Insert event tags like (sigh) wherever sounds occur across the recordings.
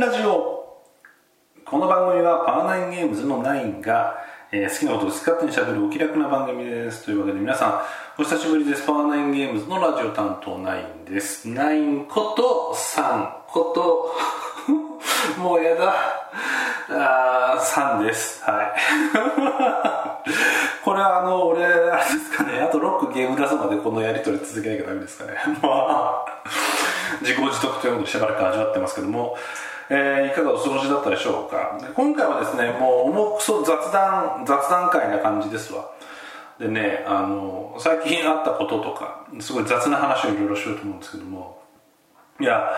ラジオ。この番組はパワーナインゲームズのナインが、えー好きなことを好き勝手にしゃべるお気楽な番組です。というわけで皆さんお久しぶりです。パワーナインゲームズのラジオ担当ナインです。ナインことさん。こと (laughs) もうやだ。あーさんです。はい。(laughs) これはあの俺あれですかね。あと6ゲーム出すまでこのやり取り続けなきゃダメですかね。まあ自己自得ということでしばらく味わってますけども、えーいかがお過ごしだったでしょうか？今回はですねもう重くそ雑談雑談会な感じですわ。でねあの最近あったこととかすごい雑な話をいろいろしようと思うんですけども。いや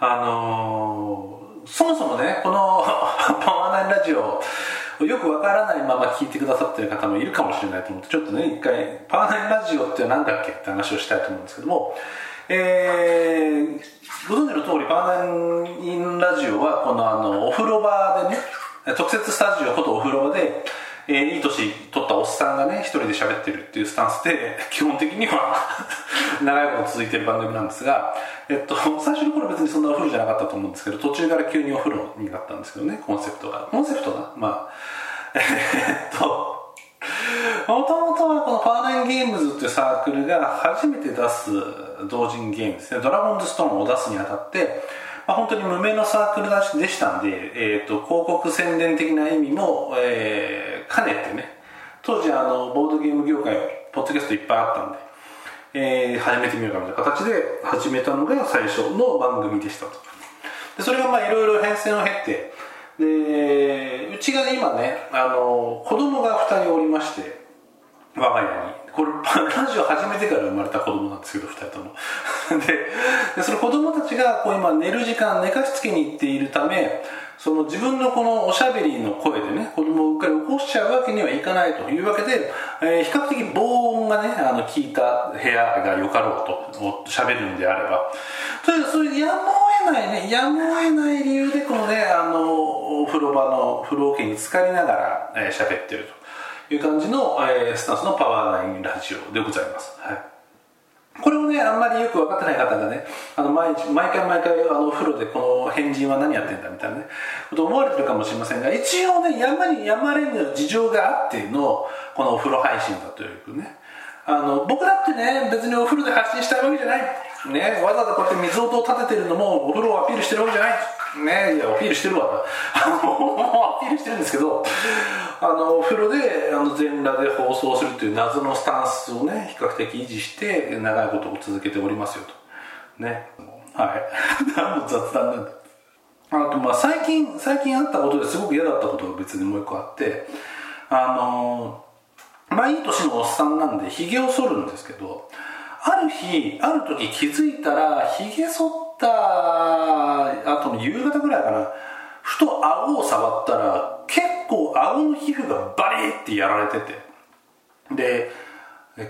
あのーそもそもねこの (laughs) パワーナインラジオよくわからないまま聞いてくださってる方もいるかもしれないと思ってちょっとね一回パワーナインラジオって何だっけって話をしたいと思うんですけども。えーご存知の通りパワーナイラジオはこのあのお風呂場でね特設スタジオことお風呂場でえーいい年取ったおっさんがね一人で喋ってるっていうスタンスで基本的には (laughs) 長いこと続いてる番組なんですが、えっと、最初の頃別にそんなお風呂じゃなかったと思うんですけど途中から急にお風呂になったんですけどねコンセプトが。コンセプトが？まあ (laughs) えっともともとはこのパーナインゲームズっていうサークルが初めて出す同人ゲームですね。ドラゴンズストーンを出すにあたって、まあ、本当に無名のサークルでしたんで、えー、と広告宣伝的な意味も、えー兼ねてね当時あのボードゲーム業界ポッドキャストいっぱいあったんで、えー始めてみようかみたいな形で始めたのが最初の番組でしたと。でそれがまあいろいろ変遷を経てでうちが今ねあの子供が2人おりまして我が家に。これラジオ始めてから生まれた子供なんですけど2人とも。でその子供たちがこう今寝る時間寝かしつけに行っているためその自分のこのおしゃべりの声でね子供をうっかり起こしちゃうわけにはいかないというわけで、えー比較的防音がねあの効いた部屋がよかろうとおしゃべるんであれば。とりあえずそれやむを得ないねやむを得ない理由でこのねあのお風呂場の風呂桶に浸かりながら喋、えー喋ってると。いう感じの、えースタンスのパワーナインラジオでございます、はいこれをね、あんまりよく分かってない方がね、あの毎日、毎回毎回、あの、お風呂でこの変人は何やってんだみたいなね、こと思われてるかもしれませんが、一応ね、山に山れぬ事情があっての、このお風呂配信だというね。あの、僕だってね、別にお風呂で発信したいわけじゃない。ね、わざわざこうやって水音を立ててるのも、お風呂をアピールしてるわけじゃない。ね、いや、アピールしてるわ。(laughs) アピールしてるんですけど、あの、お風呂で、あの、全裸で放送するという謎のスタンスをね、比較的維持して、長いことを続けておりますよと。ね。はい。(laughs) 何の雑談なんだ。あと、まあ、最近、最近あったことですごく嫌だったことが別にもう一個あって、あの、まあ、いい年のおっさんなんで、髭を剃るんですけど、ある日、ある時気づいたら、髭剃った後の夕方ぐらいかな、ふと顎を触ったら、結構顎の皮膚がバリってやられてて。で、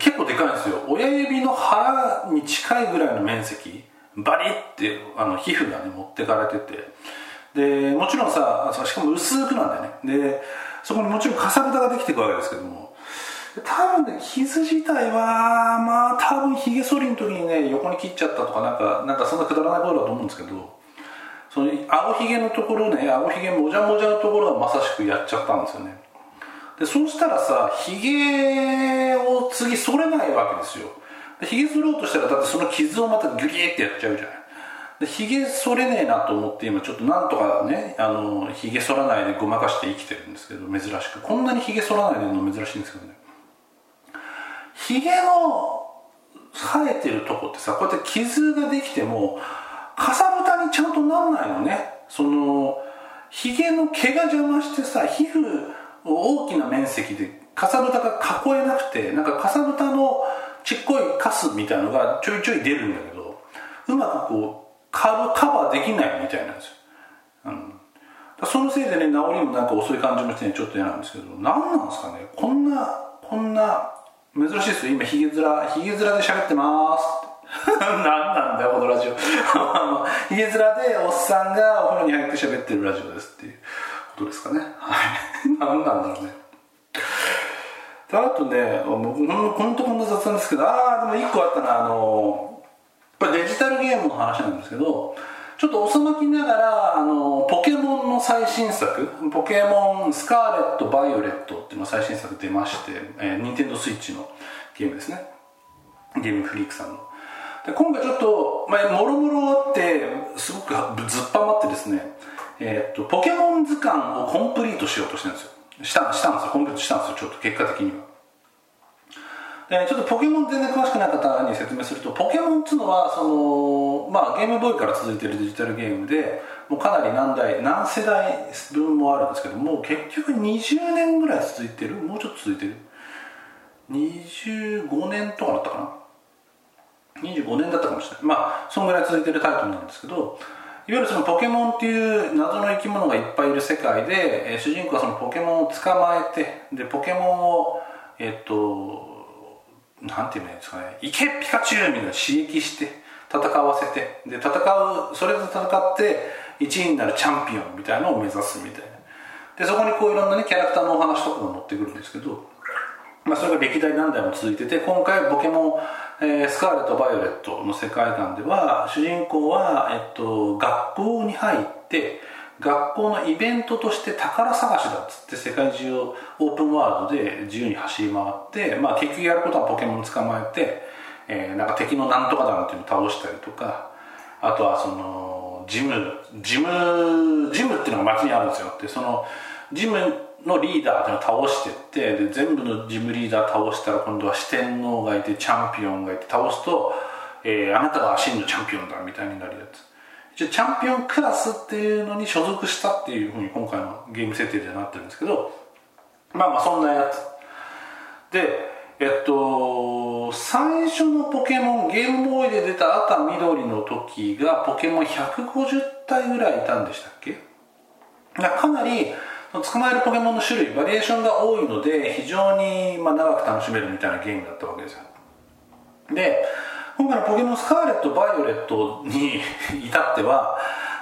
結構でかいんですよ。親指の腹に近いぐらいの面積、バリってあの皮膚がね、持ってかれてて。で、もちろんさ、しかも薄くなんだよね。で、そこにもちろんかさぶたができていくわけですけども、多分ね、傷自体は、まあ多分髭剃りの時にね、横に切っちゃったとかなんか、なんかそんなくだらないことだと思うんですけど、その青ひげのところね、青ひげもじゃもじゃのところはまさしくやっちゃったんですよね。で、そうしたらさ、ひげを次剃れないわけですよ。ひげ剃ろうとしたら、だってその傷をまたギュギーってやっちゃうじゃない。で、ひげ剃れねえなと思って今ちょっとなんとかね、あの、ひげ剃らないでごまかして生きてるんですけど、珍しく。こんなにひげ剃らないでの珍しいんですけどね。ひげの生えてるとこってさ、こうやって傷ができても、かさぶたにちゃんとなんないのね。その、ひげの毛が邪魔してさ、皮膚を大きな面積でかさぶたが囲えなくて、なんかかさぶたのちっこいカスみたいのがちょいちょい出るんだけど、うまくこう、カカバーできないみたいなんですよ。うんそのせいでね、治りもなんか遅い感じもしてね、ちょっと嫌なんですけど、何なんですかね、こんな、こんな、珍しいですよ、今、ヒゲ面、ヒゲ面で喋ってます。(laughs) 何なんだよ、このラジオ。(laughs) ヒゲ面でおっさんがお風呂に入って喋ってるラジオですっていうことですかね。はい。(laughs) 何なんだろうね。あとね、もうほんほんとこんな雑談ですけど、ああ、でも一個あったな、あの、これデジタルゲームの話なんですけど、ちょっと遅まきながらあのポケモンの最新作ポケモンスカーレット・バイオレットっていうの最新作出まして、えー、ニンテンドースイッチのゲームですね。ゲームフリークさんの。で今回ちょっと、まあ、もろもろあってすごくずっぱまってですね、えー、っとポケモン図鑑をコンプリートしようとしてるんですよ。したしたんですよ。コンプリートしたんですよ。ちょっと結果的には。でちょっとポケモン全然詳しくない方に説明するとポケモンっていうのはその、まあ、ゲームボーイから続いてるデジタルゲームでもうかなり何代何世代分もあるんですけども結局20年ぐらい続いてる？もうちょっと続いてる？25年とかだったかな？25年だったかもしれない。まあそのぐらい続いてるタイトルなんですけどいわゆるそのポケモンっていう謎の生き物がいっぱいいる世界で、えー、主人公はそのポケモンを捕まえてでポケモンをえっとなんていうんですかね「いけピカチュウ!」みたいな刺激して戦わせてで戦うそれで戦って1位になるチャンピオンみたいなのを目指すみたいなでそこにこういろんなねキャラクターのお話とかが載ってくるんですけど、まあ、それが歴代何代も続いてて今回ポケモン、えー、スカーレット・バイオレットの世界観では主人公は、えっと、学校に入って学校のイベントとして宝探しだっつって世界中をオープンワールドで自由に走り回って、まあ、結局やることはポケモン捕まえて、えー、なんか敵のなんとかだなんていうのを倒したりとかあとはそのジムジムジムっていうのが街にあるんですよ。ってそのジムのリーダーっていうのを倒してってで全部のジムリーダー倒したら今度は四天王がいてチャンピオンがいて倒すと、えー、あなたが真のチャンピオンだみたいになるやつ。チャンピオンクラスっていうのに所属したっていうふうに今回のゲーム設定ではなってるんですけどまあまあそんなやつ。でえっと最初のポケモンゲームボーイで出た赤緑の時がポケモン150体ぐらいいたんでしたっけ？かなり捕まえるポケモンの種類バリエーションが多いので非常にまあ長く楽しめるみたいなゲームだったわけですよ。で今回のポケモンスカーレット・バイオレットに至っては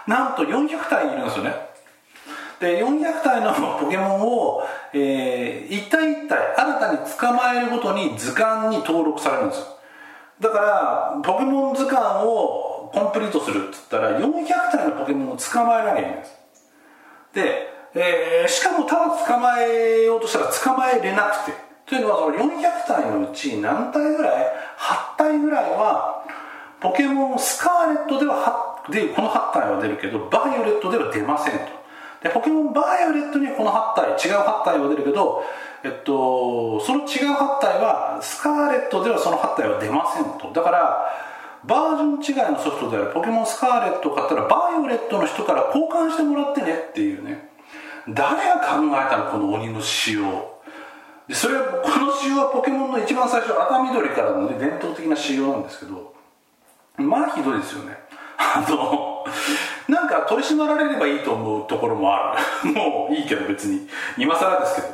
なんと400体いるんですよね。で400体のポケモンを、えー、一体一体新たに捕まえるごとに図鑑に登録されるんですよ。だからポケモン図鑑をコンプリートするっつったら400体のポケモンを捕まえなきゃいけないんです。で、えー、しかもただ捕まえようとしたら捕まえれなくて。というのはその400体のうち何体ぐらい？8体ぐらいはポケモンスカーレットではでこの8体は出るけどバイオレットでは出ませんと。でポケモンバイオレットにはこの8体違う8体は出るけどえっとその違う8体はスカーレットではその8体は出ませんと。だからバージョン違いのソフトであるポケモンスカーレットを買ったらバイオレットの人から交換してもらってねっていうね。誰が考えたのこの鬼の仕様。でそれはこの仕様はポケモンの一番最初赤緑からの、ね、伝統的な仕様なんですけどまあひどいですよね。(laughs) あのなんか取り締まられればいいと思うところもある。(laughs) もういいけど別に。今更ですけど。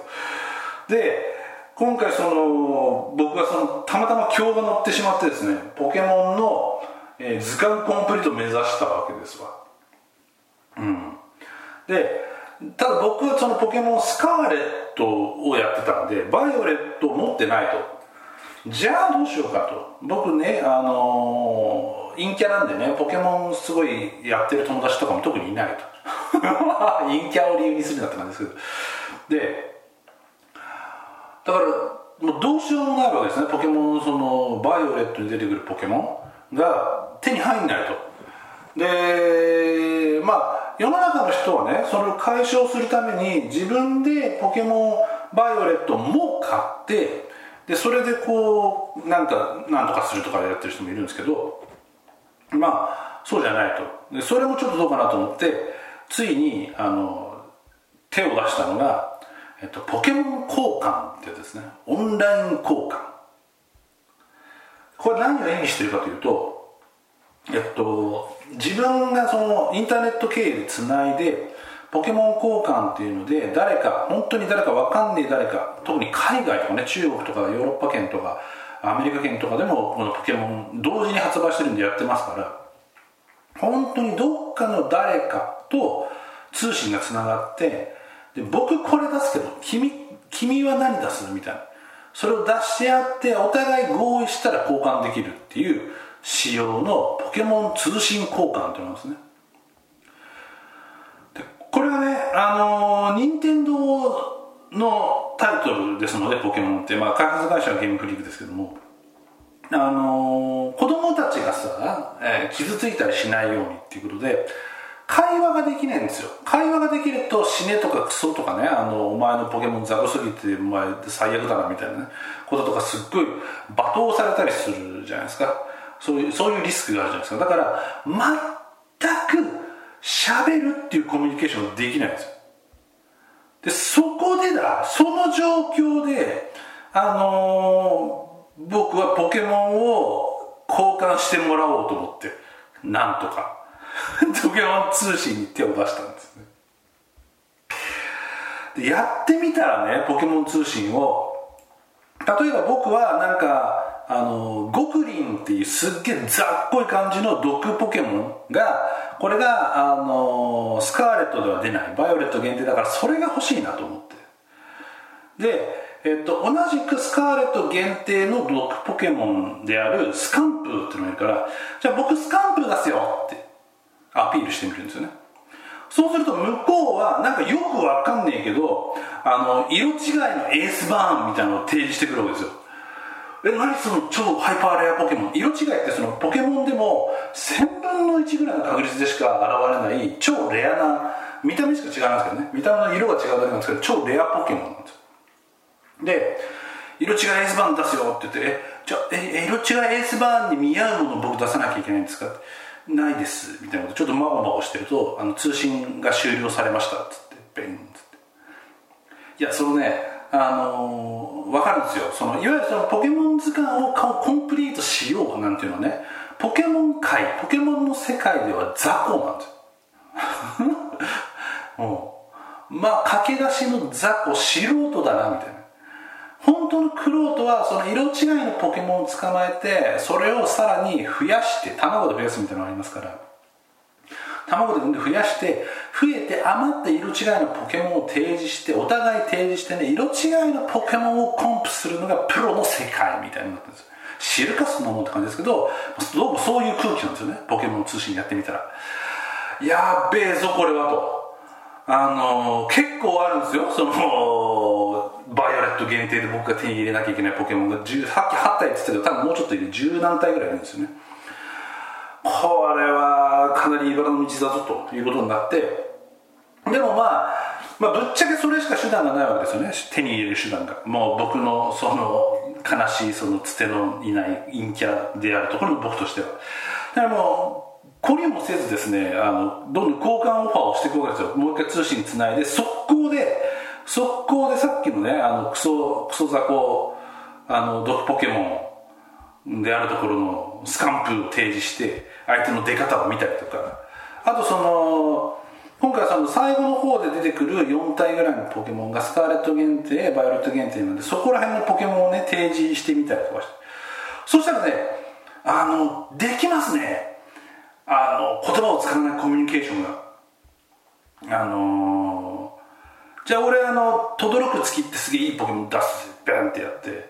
で今回その僕がそのたまたま今日が乗ってしまってですねポケモンの、えー、図鑑コンプリートを目指したわけですわ。うん。でただ僕はそのポケモンスカーレットをやってたんでバイオレットを持ってないと。じゃあどうしようかと。僕ねあのー、陰キャなんでねポケモンすごいやってる友達とかも特にいないと。(laughs) 陰キャを理由にするんだって感じですけど。でだからもうどうしようもないわけですね。ポケモンそのバイオレットに出てくるポケモンが手に入んないと。でまあ世の中の人はねそれを解消するために自分でポケモンバイオレットも買ってでそれでこうなんかなんとかするとかやってる人もいるんですけどまあそうじゃないと。でそれもちょっとどうかなと思ってついにあの手を出したのが、えっと、ポケモン交換ってやつですね。オンライン交換。これ何を意味してるかというとえっと自分がそのインターネット経由でつないでポケモン交換っていうので誰か本当に誰か分かんねえ誰か特に海外とかね中国とかヨーロッパ圏とかアメリカ圏とかでもこのポケモン同時に発売してるんでやってますから本当にどっかの誰かと通信がつながってで僕これ出すけど君君は何出すみたいな。それを出し合ってお互い合意したら交換できるっていう仕様のポケモン通信交換っていうのですね。あの任天堂のタイトルですのでポケモンって、まあ、開発会社はゲームフリークですけども。あの子供たちがさ、えー、傷ついたりしないようにっていうことで会話ができないんですよ。会話ができると死ねとかクソとかねあのお前のポケモンザコすぎてお前最悪だなみたいな、ね、こととかすっごい罵倒されたりするじゃないですか。そういうそういうリスクがあるじゃないですか。だから全く喋るっていうコミュニケーションできないんですよ。でそこでだその状況であのー、僕はポケモンを交換してもらおうと思ってなんとかポケモン通信に手を出したんですね。でやってみたらねポケモン通信を例えば僕はなんかあのゴクリンっていうすっげえざっこい感じの毒ポケモンがこれがあのスカーレットでは出ない。バイオレット限定だからそれが欲しいなと思って。で、えっと、同じくスカーレット限定の毒ポケモンであるスカンプーってのがいるからじゃあ僕スカンプー出すよって。アピールしてみるんですよね。そうすると向こうはなんかよくわかんねえけどあの色違いのエースバーンみたいなのを提示してくるわけですよ。え何その超ハイパーレアポケモン？色違いってそのポケモンでも1000分の1ぐらいの確率でしか現れない超レアな見た目しか違いますけどね。見た目の色が違うだけなんですけど超レアポケモンなんですよ。で色違いエースバーン出すよって言ってえじゃあえ色違いエースバーンに見合うものを僕出さなきゃいけないんですか？ないです。みたいなこと。ちょっとまごまごしてるとあの通信が終了されましたっつってベンっつって。いやそのねあのー、分かるんですよ。そのいわゆるそのポケモン図鑑をコンプリートしようなんていうのはね。ポケモン界ポケモンの世界では雑魚なんですよ。(laughs) もうまあ駆け出しの雑魚素人だなみたいな。本当のクロートはその色違いのポケモンを捕まえてそれをさらに増やして卵で増やすみたいなのがありますから。卵で産んで増やして増えて余った色違いのポケモンを提示してお互い提示してね色違いのポケモンをコンプするのがプロの世界みたいになってるんです。知るかそんなもんって感じですけどどうもそういう空気なんですよね。ポケモン通信やってみたら。やべえぞこれはと。あの、結構あるんですよ。そのバイオレット限定で僕が手に入れなきゃいけないポケモンが。さっき8体って言ったけど多分もうちょっといる10何体ぐらいいるんですよね。これはかなり茨の道だぞということになってでもまあまあ、ぶっちゃけそれしか手段がないわけですよね。手に入れる手段が。もう僕のその悲しいそのつてのいない陰キャであるところの僕としては。だからもう懲りもせずですねあのどんどん交換オファーをしていくわけですよ。もう一回通信つないで速攻で速攻でさっきのねあのクソクソ雑魚あの毒ポケモンであるところのスカンプを提示して相手の出方を見たりとか。あとその今回その最後の方で出てくる4体ぐらいのポケモンがスカーレット限定バイオレット限定なんでそこら辺のポケモンをね提示してみたりとかして。そしたらねあのできますね。あの言葉を使わないコミュニケーションが。あのー、じゃあ俺あの轟く月ってすげえいいポケモン出すバンってやって。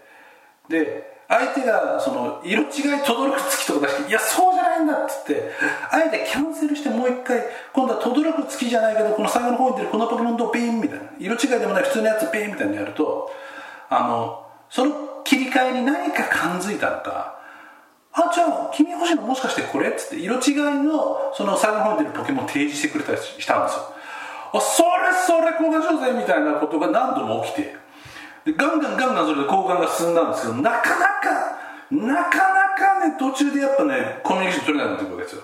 で相手がその色違い轟く月とか出して「いやそうじゃないんだ」っつってあえてキャンセルしてもう一回今度は轟く月じゃないけどこの最後の方に出るこのポケモンとピンみたいな色違いでもない普通のやつピンみたいなのやるとあのその切り替えに何か感づいたのかあじゃあ君欲しいのもしかしてこれ？っつって色違いのその最後の方に出るポケモン提示してくれたりしたんですよ。あそれそれ交換しようぜみたいなことが何度も起きてでガンガンガンガンそれで交換が進んだんですけどなかなかなかなかね途中でやっぱねコミュニケーション取れなくなってくるわけですよ。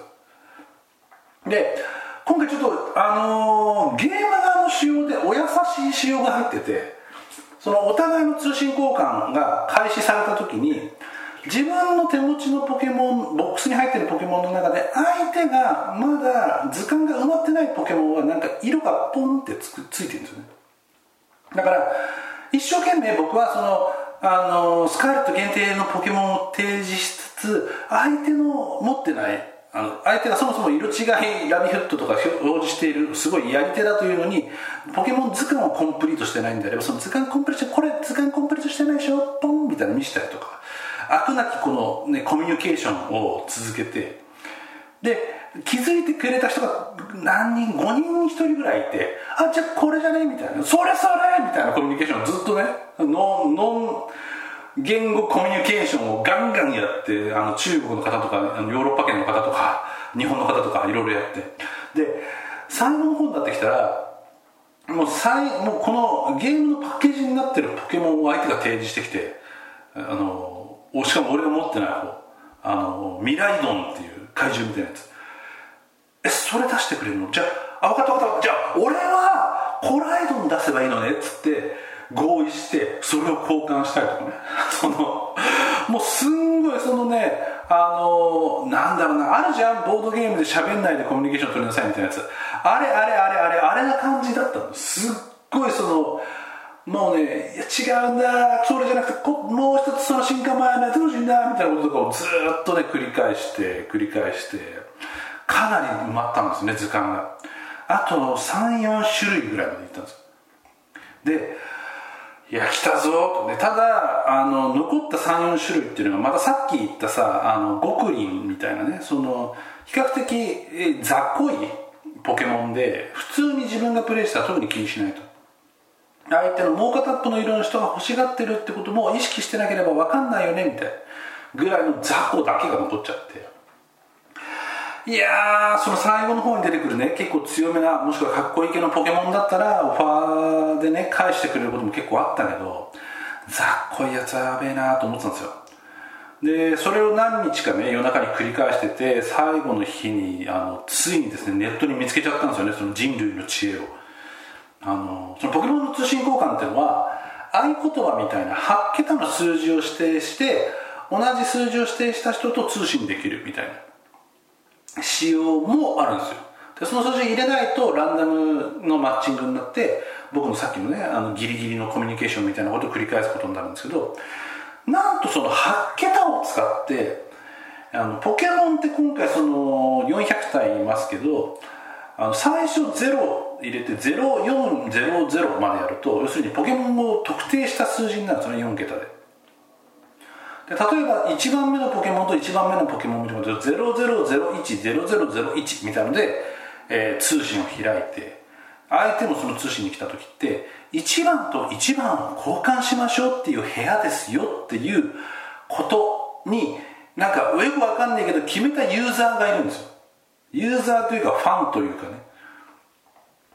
で今回ちょっとあのー、ゲーム側の仕様でお優しい仕様が入っててそのお互いの通信交換が開始された時に自分の手持ちのポケモンボックスに入ってるポケモンの中で相手がまだ図鑑が埋まってないポケモンはなんか色がポンってつくついてるんですよね。だから一生懸命僕はそのあのスカーレット限定のポケモンを提示しつつ相手の持ってないあの相手がそもそも色違いラビフットとか表示しているすごいやり手だというのにポケモン図鑑をコンプリートしてないんであればその図鑑コンプリートこれ図鑑コンプリートしてないでしょ？ポンみたいなの見せたりとか飽くなきこの、ね、コミュニケーションを続けて。で気づいてくれた人が何人5人に1人ぐらいいてあじゃあこれじゃね？みたいな。それそれ！みたいなコミュニケーション。をずっとねノンノン言語コミュニケーションをガンガンやってあの中国の方とかヨーロッパ圏の方とか日本の方とかいろいろやって。で最後の方になってきたらもう最もうこのゲームのパッケージになってるポケモンを相手が提示してきてあのしかも俺が持ってない方。あのミライドンっていう怪獣みたいなやつ。えそれ出してくれるの？じゃあ分かった分かった。じゃあ俺はコライドン出せばいいのね？っつって合意してそれを交換したりとかね。(laughs) そのもうすんごいそのねあのなんだろうな。あるじゃん？ボードゲームで喋んないでコミュニケーション取りなさいみたいなやつ。あれあれあれあれあれな感じだったの。すっごいそのもうねいや違うんだ。それじゃなくてこもう一つその進化前のやつほしいんだ。みたいなこととかをずっとね繰り返して繰り返して。かなり埋まったんですね図鑑が。あと34種類ぐらいまでいったんです。でいや来たぞと。ただあの残った34種類っていうのがまたさっき言ったさあのゴクリンみたいなねその比較的え雑魚いポケモンで普通に自分がプレイしたら特に気にしないと。相手のもう片っぽの色の人が欲しがってるってことも意識してなければ分かんないよねみたいなぐらいの雑魚だけが残っちゃって。いやーその最後の方に出てくるね結構強めなもしくはかっこいい系のポケモンだったらオファーでね返してくれることも結構あったけど雑魚いやつはやべえなと思ってたんですよ。でそれを何日かね夜中に繰り返してて最後の日にあのついにですねネットに見つけちゃったんですよねその人類の知恵を。あのそのポケモンの通信交換っていうのは合言葉みたいな8桁の数字を指定して同じ数字を指定した人と通信できるみたいな。仕様もあるんですよ。でその数字入れないとランダムのマッチングになって僕のさっきのねあのギリギリのコミュニケーションみたいなことを繰り返すことになるんですけどなんとその8桁を使ってあのポケモンって今回その400体いますけどあの最初0入れて0400までやると要するにポケモンを特定した数字になるんですね4桁で。で例えば1番目のポケモンと1番目のポケモンを見ても00010001みたいなので、えー、通信を開いて相手もその通信に来た時って1番と1番を交換しましょうっていう部屋ですよっていうことになんかよくわかんないけど決めたユーザーがいるんですよ。ユーザーというかファンというかね。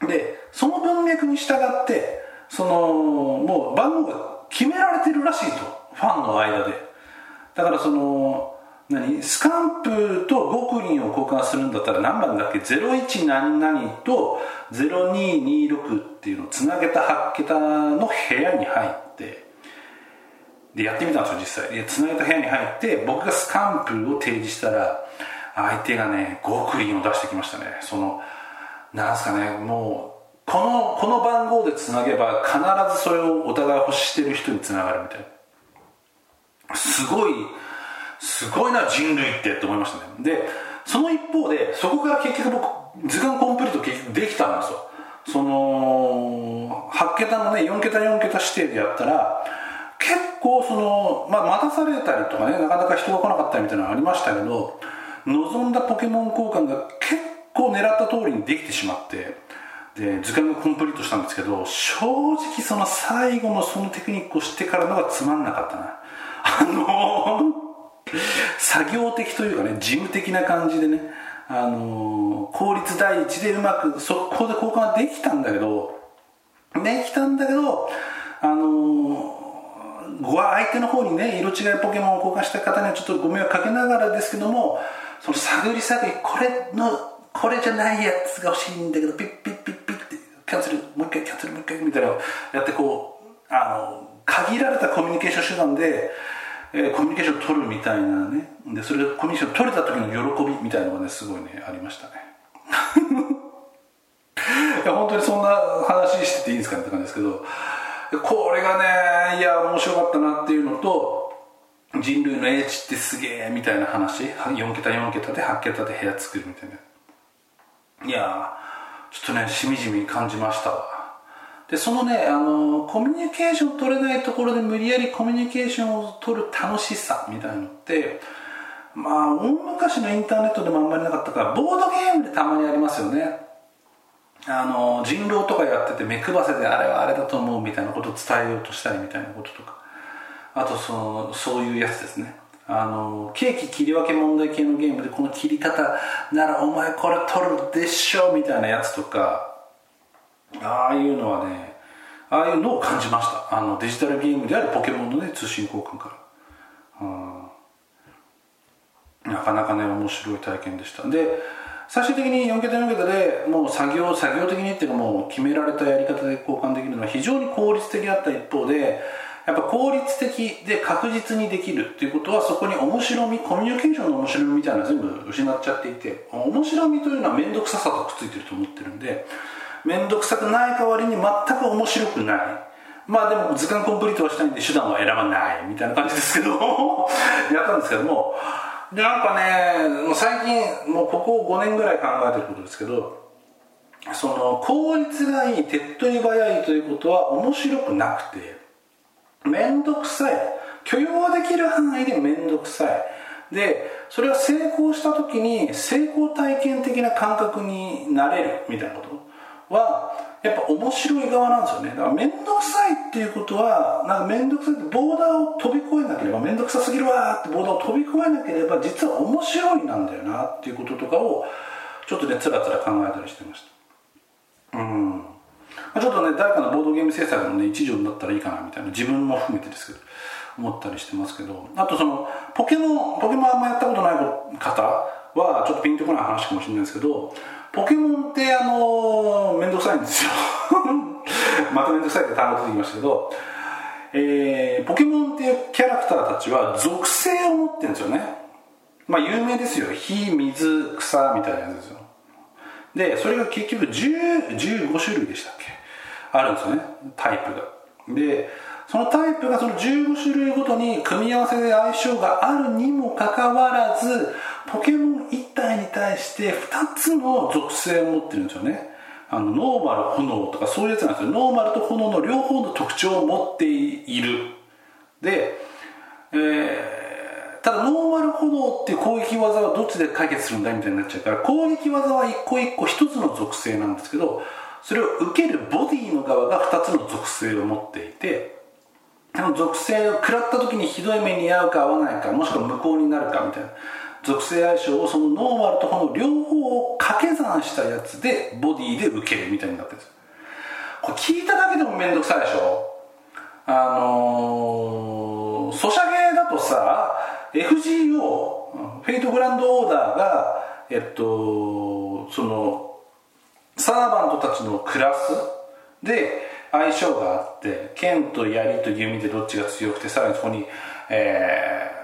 でその文脈に従ってそのもう番号が決められてるらしいと。ファンの間で。だからその何？スカンプと5クリンを交換するんだったら何番だっけ？01何々と0226っていうのをつなげた8桁の部屋に入ってでやってみたんですよ実際。でつなげた部屋に入って僕がスカンプを提示したら相手がね5クリンを出してきましたね。そのなんすかねもうこのこの番号でつなげば必ずそれをお互い欲してる人につながるみたいな。すごいすごいな人類ってって思いましたね。でその一方でそこから結局僕図鑑コンプリート結局できたんですよ。その8桁のね4桁4桁指定でやったら結構その、まあ、待たされたりとかねなかなか人が来なかったりみたいなのありましたけど望んだポケモン交換が結構狙った通りにできてしまってで図鑑がコンプリートしたんですけど正直その最後のそのテクニックを知ってからのがつまんなかったな。あの作業的というかね事務的な感じでねあの効率第一でうまく速攻で交換ができたんだけどできたんだけどあの相手の方にね色違いポケモンを交換した方にはちょっとご迷惑かけながらですけどもその探り探りこれのこれじゃないやつが欲しいんだけどピッピッピッピッってキャンセルもう一回キャンセルもう一回みたいなやってこうあの限られたコミュニケーション手段で、えー、コミュニケーション取るみたいなね。でそれでコミュニケーション取れた時の喜びみたいなのがねすごいねありましたね。(laughs) いや本当にそんな話してていいんですかねって感じですけどこれがねいや面白かったなっていうのと人類の英知ってすげえみたいな話4桁4桁で8桁で部屋作るみたいな。いやちょっとねしみじみ感じましたわ。でそのねあのコミュニケーション取れないところで無理やりコミュニケーションを取る楽しさみたいなのってまあ大昔のインターネットでもあんまりなかったからボードゲームでたまにありますよね。あの人狼とかやってて目配せであれはあれだと思うみたいなことを伝えようとしたりみたいなこととか。あとそのそういうやつですね。あのケーキ切り分け問題系のゲームでこの切り方ならお前これ取るでしょみたいなやつとかああいうのはねああいうのを感じました。あのデジタルゲームであるポケモンのね通信交換から。なかなかね面白い体験でした。で最終的に4桁4桁でもう作業作業的にっていうかもう決められたやり方で交換できるのは非常に効率的だった一方でやっぱ効率的で確実にできるっていうことはそこに面白みコミュニケーションの面白みみたいなの全部失っちゃっていて面白みというのは面倒くささとくっついてると思ってるんで面倒くさくない代わりに全く面白くない。まあでも図鑑コンプリートはしたいんで手段は選ばない。みたいな感じですけど。(laughs) やったんですけども。でなんかねもう最近もうここ5年ぐらい考えてることですけどその効率がいい手っ取り早いということは面白くなくて面倒くさい。許容できる範囲で面倒くさい。でそれが成功した時に成功体験的な感覚になれる。みたいなことはやっぱ面白い側なんですよね。だから面倒くさいっていうことはなんか面倒くさいってボーダーを飛び越えなければ面倒くさすぎるわってボーダーを飛び越えなければ実は面白いなんだよなっていうこととかをちょっとねつらつら考えたりしてました。うん。ちょっとね誰かのボードゲーム制作のね一助になったらいいかなみたいな自分も含めてですけど思ったりしてますけど。あとそのポケモンポケモンあんまやったことない方はちょっとピンとこない話かもしれないですけどポケモンってあの面倒くさいんですよ。(laughs) また面倒くさいって単語出てきましたけどえー、ポケモンっていうキャラクターたちは属性を持ってるんですよね。まあ有名ですよ。火水草みたいなやつですよ。でそれが結局10 15種類でしたっけ？あるんですよね。タイプが。でそのタイプがその15種類ごとに組み合わせで相性があるにもかかわらずポケモン1体に対して2つの属性を持ってるんですよね。あのノーマル炎とかそういうやつなんですよ。ノーマルと炎の両方の特徴を持っている。で、えー、ただノーマル炎って攻撃技はどっちで解決するんだみたいになっちゃうから攻撃技は一個一個一つの属性なんですけどそれを受けるボディの側が2つの属性を持っていてその属性を食らった時にひどい目に遭うか合わないかもしくは無効になるかみたいな。属性相性をそのノーマルとこの両方を掛け算したやつでボディで受けるみたいになってるんです。これ聞いただけでも面倒くさいでしょ？あのー、ソシャゲだとさ FGO フェイトグランドオーダーがえっとそのサーバントたちのクラスで相性があって剣と槍と弓でどっちが強くてさらにそこに、えー、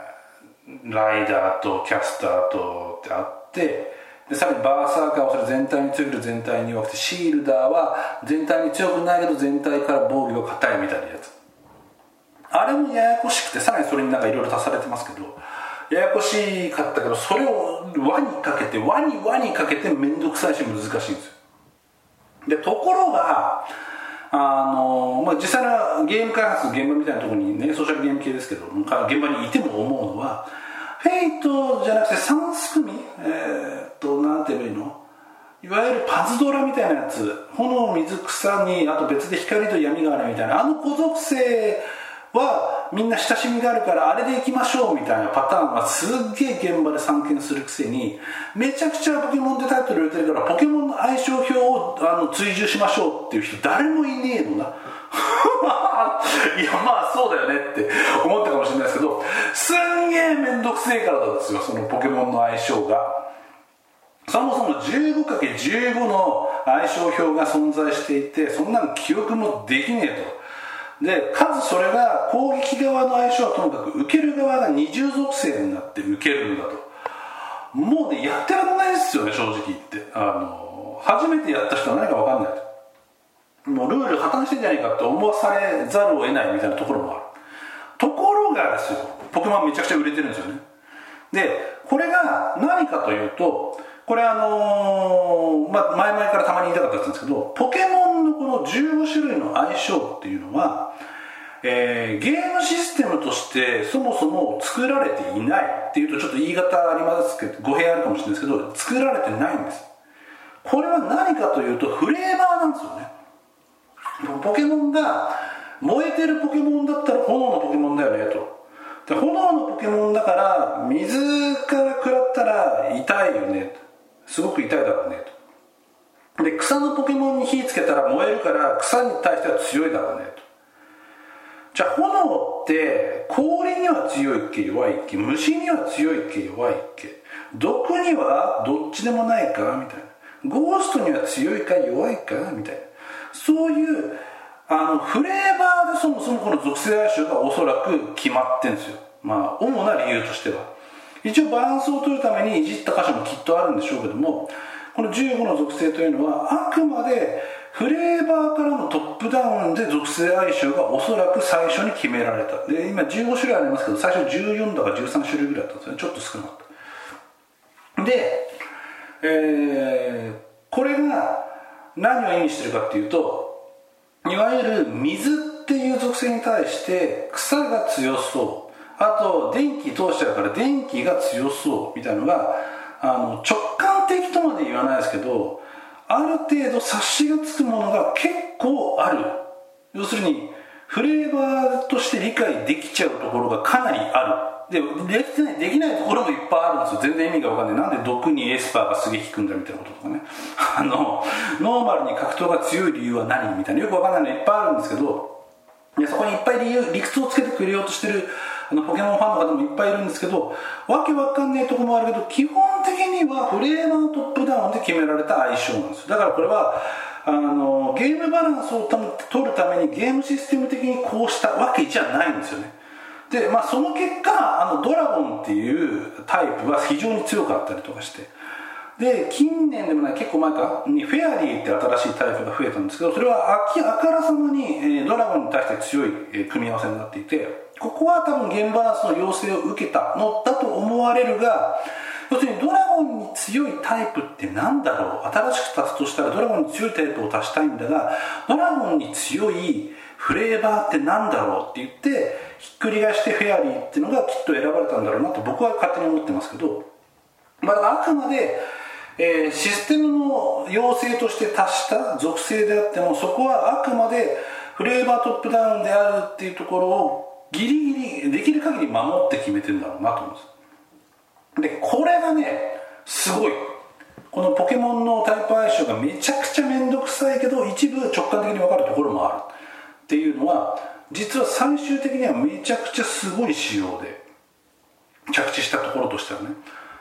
ライダーとキャスターとってあってでさらにバーサーカーはそれ全体に強くて全体に弱くてシールダーは全体に強くないけど全体から防御が硬いみたいなやつ。あれもややこしくてさらにそれになんかいろいろ足されてますけどややこしかったけどそれを輪にかけて輪に輪にかけて面倒くさいし難しいんですよ。でところがあのまあ、実際のゲーム開発現場みたいなところにねソーシャルゲーム系ですけど現場にいても思うのはフェイトじゃなくて3すくみえー、っとなんて言えばいいの？いわゆるパズドラみたいなやつ。炎水草にあと別で光と闇があるみたいなあの孤属性はみんな親しみがあるからあれでいきましょうみたいなパターンがすっげえ現場で散見するくせにめちゃくちゃポケモンってタイトル売れてるからポケモンの相性表をあの追従しましょうっていう人誰もいねえのな。(laughs) いやまあそうだよねって思ったかもしれないですけどすんげえ面倒くせえからなんですよそのポケモンの相性が。そもそも 15×15 の相性表が存在していてそんなの記憶もできねえと。でかつそれが攻撃側の相性はともかく受ける側が二重属性になって受けるんだと。もうねやってられないですよね正直言って。あの初めてやった人は何か分かんないと。もうルール破綻してんじゃないかって思わされざるを得ないみたいなところもある。ところがですよポケモンめちゃくちゃ売れてるんですよね。でこれが何かというとこれあのー、まあ、前々からたまに言いたかったんですけどポケモンのこの15種類の相性っていうのはえー、ゲームシステムとしてそもそも作られていないっていうとちょっと言い方ありますけど語弊あるかもしれないですけど作られてないんです。これは何かというとフレーバーなんですよね。ポケモンが燃えてるポケモンだったら炎のポケモンだよねと。で炎のポケモンだから水から食らったら痛いよね。とすごく痛いだろうねと。で草のポケモンに火つけたら燃えるから草に対しては強いだろうねと。じゃあ炎って氷には強いっけ弱いっけ虫には強いっけ弱いっけ毒にはどっちでもないかみたいな。ゴーストには強いか弱いかみたいな。そういうあのフレーバーでそもそもこの属性相性がおそらく決まってんですよ。まあ主な理由としては。一応バランスを取るためにいじった箇所もきっとあるんでしょうけどもこの15の属性というのはあくまでフレーバーからのトップダウンで属性相性がおそらく最初に決められた。で今15種類ありますけど最初14だか13種類ぐらいだったんですよ。ねちょっと少なかった。で、えー、これが何を意味してるかっていうといわゆる水っていう属性に対して草が強そう。あと電気通しちゃうから電気が強そうみたいなのがあの直感的とまで言わないですけどある程度察しがつくものが結構ある。要するにフレーバーとして理解できちゃうところがかなりある。でできないできないところもいっぱいあるんですよ。全然意味が分かんない。なんで毒にエスパーがすげえ効くんだみたいなこととかね。(laughs) あのノーマルに格闘が強い理由は何みたいな。よく分かんないのいっぱいあるんですけどでそこにいっぱい理由理屈をつけてくれようとしてるあのポケモンファンの方もいっぱいいるんですけどわけわかんねえとこもあるけど基本的にはフレームのトップダウンで決められた相性なんですだからこれはあのゲームバランスを取るためにゲームシステム的にこうしたわけじゃないんですよね。で、まあ、その結果あのドラゴンっていうタイプは非常に強かったりとかしてで近年でもない結構前かにフェアリーって新しいタイプが増えたんですけどそれはあきあからさまに、ドラゴンに対して強い、組み合わせになっていてここは多分ゲームバランスの要請を受けたのだと思われるが要するにドラゴンに強いタイプって何だろう？新しく足すとしたらドラゴンに強いタイプを足したいんだがドラゴンに強いフレーバーって何だろうって言ってひっくり返してフェアリーっていうのがきっと選ばれたんだろうなと僕は勝手に思ってますけど、まあ、あくまで、えー、システムの要請として足した属性であってもそこはあくまでフレーバートップダウンであるっていうところをギリギリできる限り守って決めてるんだろうなと思うんです。でこれがねすごい。このポケモンのタイプ相性がめちゃくちゃ面倒くさいけど一部直感的に分かるところもある。っていうのは実は最終的にはめちゃくちゃすごい仕様で着地したところとしてはね。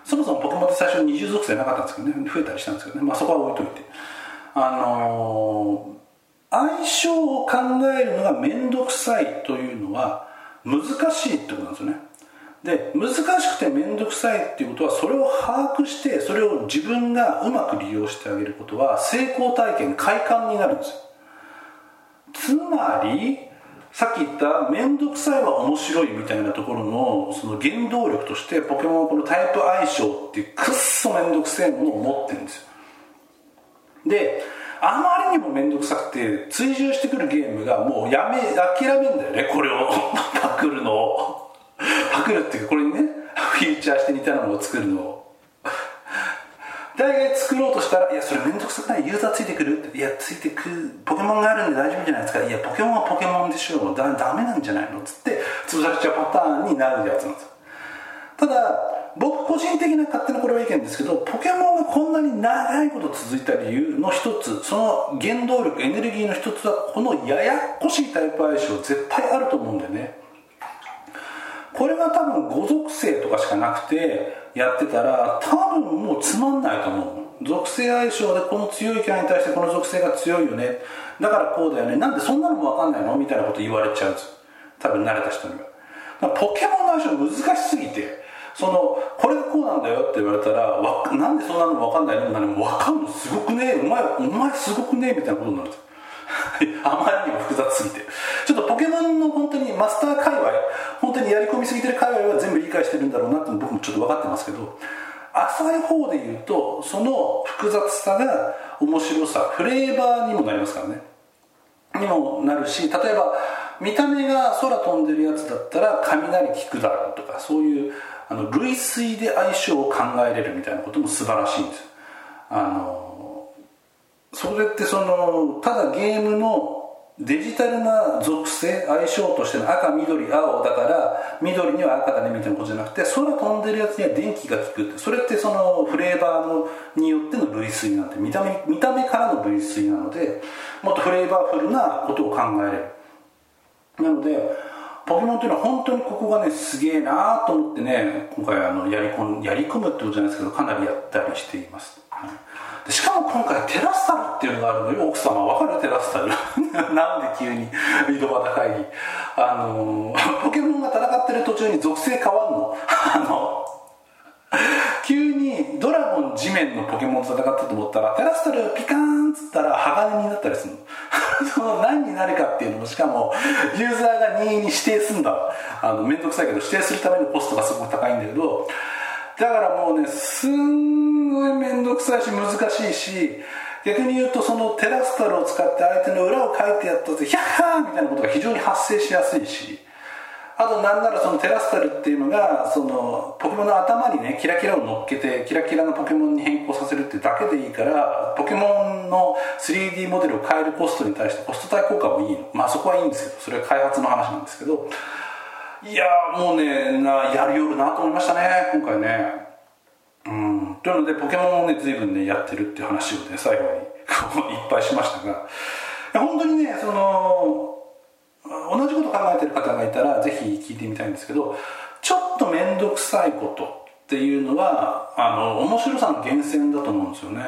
そもそもポケモンって最初二重属性なかったんですけどね増えたりしたんですけどね。まあそこは置いといて。あのー、相性を考えるのが面倒くさいというのは難しいってことなんですよね。で難しくて面倒くさいっていうことはそれを把握してそれを自分がうまく利用してあげることは成功体験快感になるんですよ。つまりさっき言った面倒くさいは面白いみたいなところのその原動力としてポケモンはこのタイプ相性っていうくっそ面倒くさいものを持ってるんですよ。であまりにも面倒くさくて追従してくるゲームがもうやめ諦めんだよねこれを。(laughs) パクるのを。パクるっていうかこれにねフィーチャーして似たようなものを作るのを。大概作ろうとしたら「いやそれ面倒くさくない？ユーザーついてくる?」「いやついてくポケモンがあるんで大丈夫じゃないですか」「いやポケモンはポケモンでしょだダメなんじゃないの?」つって潰されちゃうパターンになるやつなんですよ。ただ僕個人的な勝手なこれは意見ですけどポケモンがこんなに長いこと続いた理由の一つその原動力エネルギーの一つはこのややこしいタイプ相性絶対あると思うんだよね。これが多分5属性とかしかなくてやってたら多分もうつまんないと思う。属性相性でこの強いキャラに対してこの属性が強いよね。だからこうだよね。なんでそんなのも分かんないのみたいなこと言われちゃうんです多分慣れた人には。ポケモンの相性難しすぎてそのこれがこうなんだよって言われたらなんでそんなの分かんないの何も分かんのすごくねお前お前すごくねみたいなことになるんです (laughs) あまりにも複雑すぎて。ちょっとポケモンの本当にマスター界隈本当にやり込みすぎてる界隈は全部理解してるんだろうなって僕もちょっと分かってますけど浅い方で言うとその複雑さが面白さフレーバーにもなりますからね。にもなるし例えば見た目が空飛んでるやつだったら雷効くだろうとかそういうあの類推で相性を考えれるみたいなことも素晴らしいんですあのそれってそのただゲームのデジタルな属性相性としての赤緑青だから緑には赤だねみたいなことじゃなくて空飛んでるやつには電気が効くってそれってそのフレーバーのによっての類推なんで見た目見た目からの類推なのでもっとフレーバーフルなことを考えれる。なのでポケモンっていうのは本当にここがねすげえなと思ってね今回あのやり込やり込むってことじゃないですけどかなりやったりしています、はい、しかも今回テラスタルっていうのがあるのよ。奥様分かるテラスタル？(laughs) なんで急に井戸端会議？あのポケモンが戦ってる途中に属性変わんの？(laughs) あの急にドラゴン地面のポケモンと戦ったと思ったらテラスタルピカーンっつったら鋼になったりするの。(laughs) その何になるかっていうのもしかもユーザーが任意に指定すんだ。あの面倒くさいけど指定するためのコストがすごく高いんだけどだからもうねすんごい面倒くさいし難しいし逆に言うとそのテラスタルを使って相手の裏を書いてやったぜヒャッハーみたいなことが非常に発生しやすいしあとなんならそのテラスタルっていうのがそのポケモンの頭にねキラキラを乗っけてキラキラのポケモンに変更させるってだけでいいからポケモンの 3D モデルを変えるコストに対してコスト対効果もいいの。まあそこはいいんですけどそれは開発の話なんですけどいやもうねなやるよるなと思いましたね今回ね。うん。というのでポケモンをね随分ねやってるっていう話をね最後にこういっぱいしましたが。本当にねその同じこと考えてる方がいたらぜひ聞いてみたいんですけどちょっと面倒くさいことっていうのはあの面白さの源泉だと思うんですよね。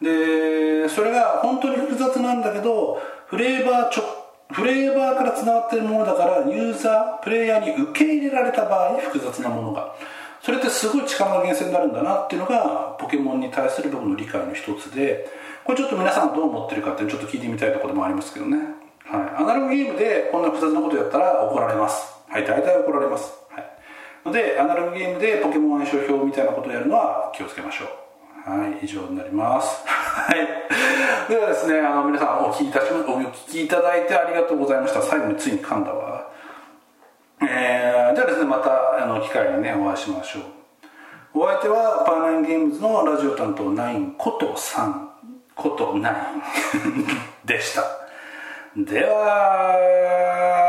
でそれが本当に複雑なんだけどフレーバーちょフレーバーからつながってるものだからユーザープレイヤーに受け入れられた場合複雑なものが。それってすごい力の源泉になるんだなっていうのがポケモンに対する僕の理解の一つで。これちょっと皆さんどう思ってるかってちょっと聞いてみたいところもありますけどね。はい、アナログゲームでこんな複雑なことやったら怒られます。はい。大体怒られます、はい、のでアナログゲームでポケモン相性表みたいなことをやるのは気をつけましょう。はい以上になります。(laughs) はい。ではですねあの皆さんお聞きいたしお聞きいただいてありがとうございました。最後についに噛んだわ。えー、ではですねまたあの機会にねお会いしましょう。お相手はパーナインゲームズのラジオ担当9こと3こと9 (laughs) でした。では